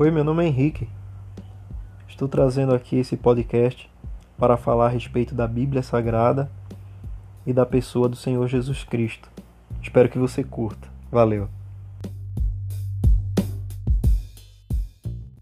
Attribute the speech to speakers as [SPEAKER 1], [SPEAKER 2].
[SPEAKER 1] Oi, meu nome é Henrique. Estou trazendo aqui esse podcast para falar a respeito da Bíblia Sagrada e da pessoa do Senhor Jesus Cristo. Espero que você curta. Valeu!